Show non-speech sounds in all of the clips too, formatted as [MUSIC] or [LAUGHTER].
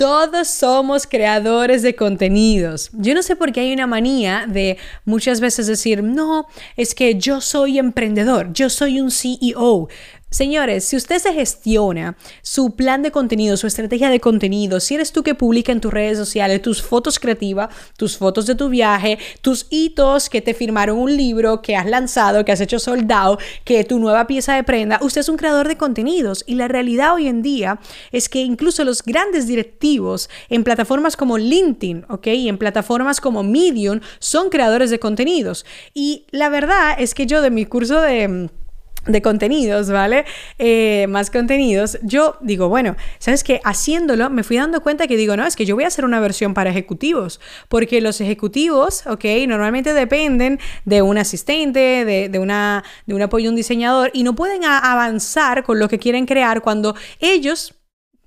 Todos somos creadores de contenidos. Yo no sé por qué hay una manía de muchas veces decir, no, es que yo soy emprendedor, yo soy un CEO. Señores, si usted se gestiona su plan de contenido, su estrategia de contenido, si eres tú que publica en tus redes sociales tus fotos creativas, tus fotos de tu viaje, tus hitos que te firmaron un libro, que has lanzado, que has hecho soldado, que tu nueva pieza de prenda, usted es un creador de contenidos y la realidad hoy en día es que incluso los grandes directivos en plataformas como LinkedIn, ¿ok? Y en plataformas como Medium son creadores de contenidos. Y la verdad es que yo de mi curso de de contenidos, ¿vale? Eh, más contenidos, yo digo, bueno, ¿sabes qué? Haciéndolo me fui dando cuenta que digo, no, es que yo voy a hacer una versión para ejecutivos, porque los ejecutivos, ¿ok? Normalmente dependen de un asistente, de, de una, de un apoyo un diseñador y no pueden avanzar con lo que quieren crear cuando ellos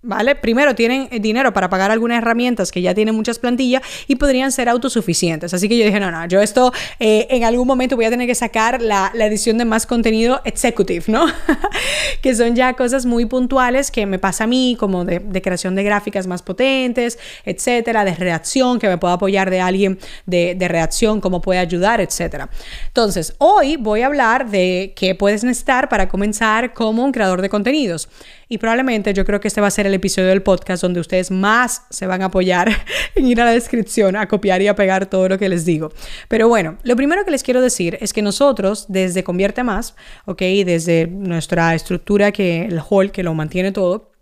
¿Vale? Primero tienen dinero para pagar algunas herramientas que ya tienen muchas plantillas y podrían ser autosuficientes. Así que yo dije, no, no, yo esto eh, en algún momento voy a tener que sacar la, la edición de más contenido executive, ¿no? [LAUGHS] que son ya cosas muy puntuales que me pasa a mí, como de, creación de gráficas más potentes, etcétera, de redacción, que me pueda apoyar de alguien de, de redacción, cómo puede ayudar, etcétera. Entonces, hoy voy a hablar de qué puedes necesitar para comenzar como un creador de contenidos. Y probablemente yo creo que este va a ser el episodio del podcast donde ustedes más se van a apoyar [LAUGHS] en ir a la descripción a copiar y a pegar todo lo que les digo. Pero bueno, lo primero que les quiero decir es que nosotros desde Convierte Más, ¿ok? Desde nuestra estructura que el hall que lo mantiene todo,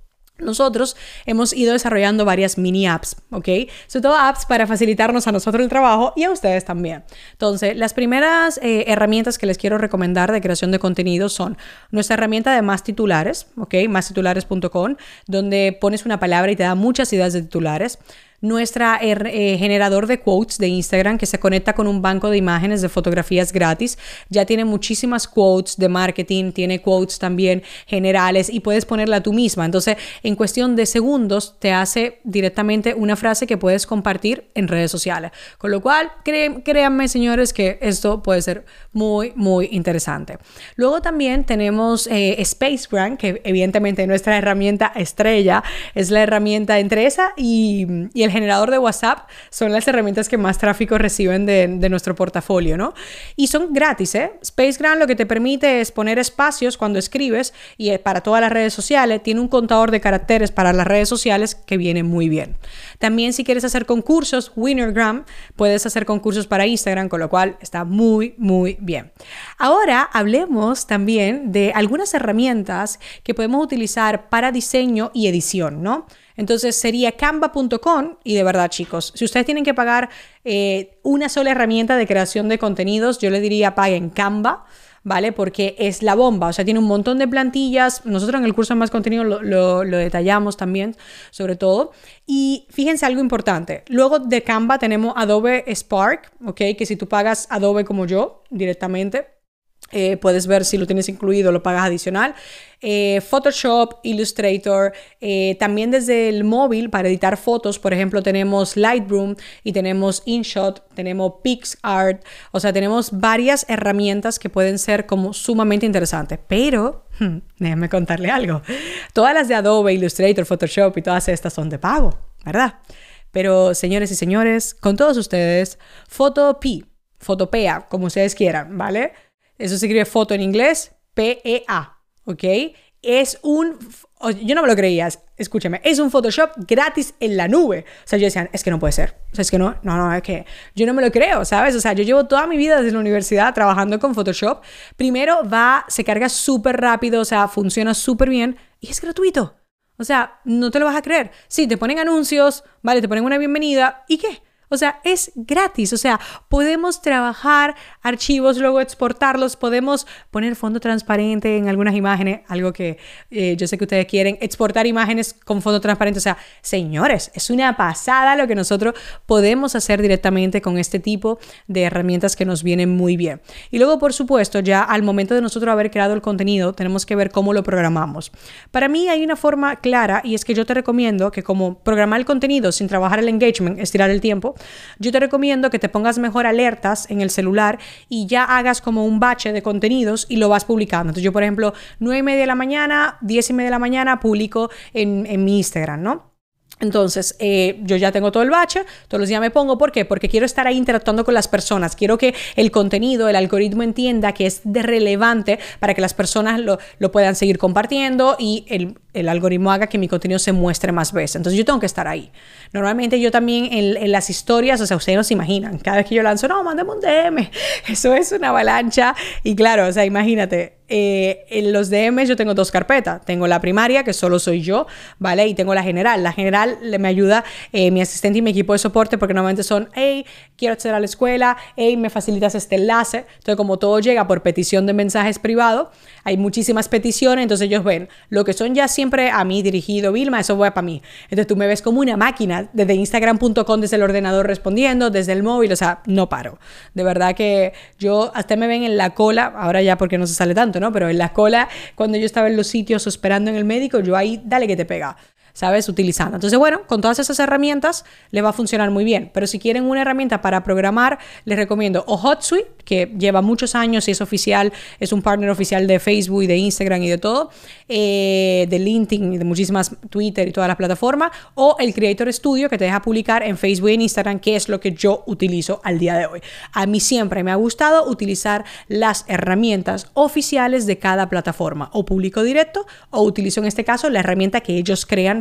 nosotros hemos ido desarrollando varias mini apps, ¿ok? Sobre todo apps para facilitarnos a nosotros el trabajo y a ustedes también. Entonces, las primeras eh, herramientas que les quiero recomendar de creación de contenido son nuestra herramienta de más titulares, ¿ok? Mastitulares.com, donde pones una palabra y te da muchas ideas de titulares nuestra eh, generador de quotes de Instagram que se conecta con un banco de imágenes de fotografías gratis. Ya tiene muchísimas quotes de marketing, tiene quotes también generales y puedes ponerla tú misma. Entonces, en cuestión de segundos, te hace directamente una frase que puedes compartir en redes sociales. Con lo cual, créanme, señores, que esto puede ser muy, muy interesante. Luego también tenemos eh, Spacegram, que evidentemente nuestra herramienta estrella es la herramienta entre esa y, y el generador de WhatsApp son las herramientas que más tráfico reciben de, nuestro portafolio, ¿no? Y son gratis, ¿eh? SpaceGram lo que te permite es poner espacios cuando escribes y para todas las redes sociales. Tiene un contador de caracteres para las redes sociales que viene muy bien. También si quieres hacer concursos, Winnergram, puedes hacer concursos para Instagram, con lo cual está muy, muy bien. Ahora hablemos también de algunas herramientas que podemos utilizar para diseño y edición, ¿no? Entonces sería canva.com y de verdad chicos, si ustedes tienen que pagar eh, una sola herramienta de creación de contenidos, yo les diría paguen Canva. ¿vale? Porque es la bomba, o sea, tiene un montón de plantillas. Nosotros en el curso de más contenido lo, lo, lo, detallamos también, sobre todo. Y fíjense algo importante. Luego de Canva tenemos Adobe Spark, ¿ok? Que si tú pagas Adobe como yo directamente, eh, puedes ver si lo tienes incluido, lo pagas adicional. Eh, Photoshop, Illustrator, eh, también desde el móvil para editar fotos, por ejemplo, tenemos Lightroom y tenemos InShot, tenemos PixArt, o sea, tenemos varias herramientas que pueden ser como sumamente interesantes, pero hmm, déjenme contarle algo. Todas las de Adobe, Illustrator, Photoshop y todas estas son de pago, ¿verdad? Pero señores y señores, con todos ustedes, Photopea, Photopea, como ustedes quieran, ¿vale? Eso se escribe foto en inglés, P-E-A, ¿ok? Es un, yo no me lo creía, escúchame, es un Photoshop gratis en la nube. O sea, yo decía, es que no puede ser. O sea, es que no, no, no, es que yo no me lo creo, ¿sabes? O sea, yo llevo toda mi vida desde la universidad trabajando con Photoshop. Primero va, se carga súper rápido, o sea, funciona súper bien y es gratuito. O sea, no te lo vas a creer. Sí, te ponen anuncios, vale, te ponen una bienvenida. ¿Y qué? O sea, es gratis. O sea, podemos trabajar archivos, luego exportarlos, podemos poner fondo transparente en algunas imágenes, algo que eh, yo sé que ustedes quieren, exportar imágenes con fondo transparente. O sea, señores, es una pasada lo que nosotros podemos hacer directamente con este tipo de herramientas que nos vienen muy bien. Y luego, por supuesto, ya al momento de nosotros haber creado el contenido, tenemos que ver cómo lo programamos. Para mí hay una forma clara y es que yo te recomiendo que como programar el contenido sin trabajar el engagement, estirar el tiempo, yo te recomiendo que te pongas mejor alertas en el celular y ya hagas como un bache de contenidos y lo vas publicando. Entonces yo, por ejemplo, 9 y media de la mañana, 10 y media de la mañana publico en, en mi Instagram, ¿no? Entonces, eh, yo ya tengo todo el bache, todos los días me pongo, ¿por qué? Porque quiero estar ahí interactuando con las personas, quiero que el contenido, el algoritmo entienda que es de relevante para que las personas lo, lo puedan seguir compartiendo y el, el, algoritmo haga que mi contenido se muestre más veces. Entonces, yo tengo que estar ahí. Normalmente yo también en, en las historias, o sea, ustedes no se imaginan, cada vez que yo lanzo, no, mándame un DM, [LAUGHS] eso es una avalancha y claro, o sea, imagínate, eh, en los DMs yo tengo dos carpetas. Tengo la primaria, que solo soy yo, ¿vale? Y tengo la general. La general me ayuda eh, mi asistente y mi equipo de soporte porque normalmente son, hey, quiero acceder a la escuela, hey, me facilitas este enlace. Entonces, como todo llega por petición de mensajes privados, hay muchísimas peticiones, entonces ellos ven lo que son ya siempre a mí dirigido, Vilma, eso va para mí. Entonces tú me ves como una máquina desde instagram.com, desde el ordenador respondiendo, desde el móvil, o sea, no paro. De verdad que yo hasta me ven en la cola, ahora ya porque no se sale tanto, pero en la cola, cuando yo estaba en los sitios esperando en el médico, yo ahí, dale que te pega. ¿Sabes? Utilizando. Entonces, bueno, con todas esas herramientas le va a funcionar muy bien. Pero si quieren una herramienta para programar, les recomiendo o HotSuite, que lleva muchos años y es oficial, es un partner oficial de Facebook y de Instagram y de todo, eh, de LinkedIn y de muchísimas Twitter y todas las plataformas, o el Creator Studio, que te deja publicar en Facebook y en Instagram, que es lo que yo utilizo al día de hoy. A mí siempre me ha gustado utilizar las herramientas oficiales de cada plataforma, o publico directo, o utilizo en este caso la herramienta que ellos crean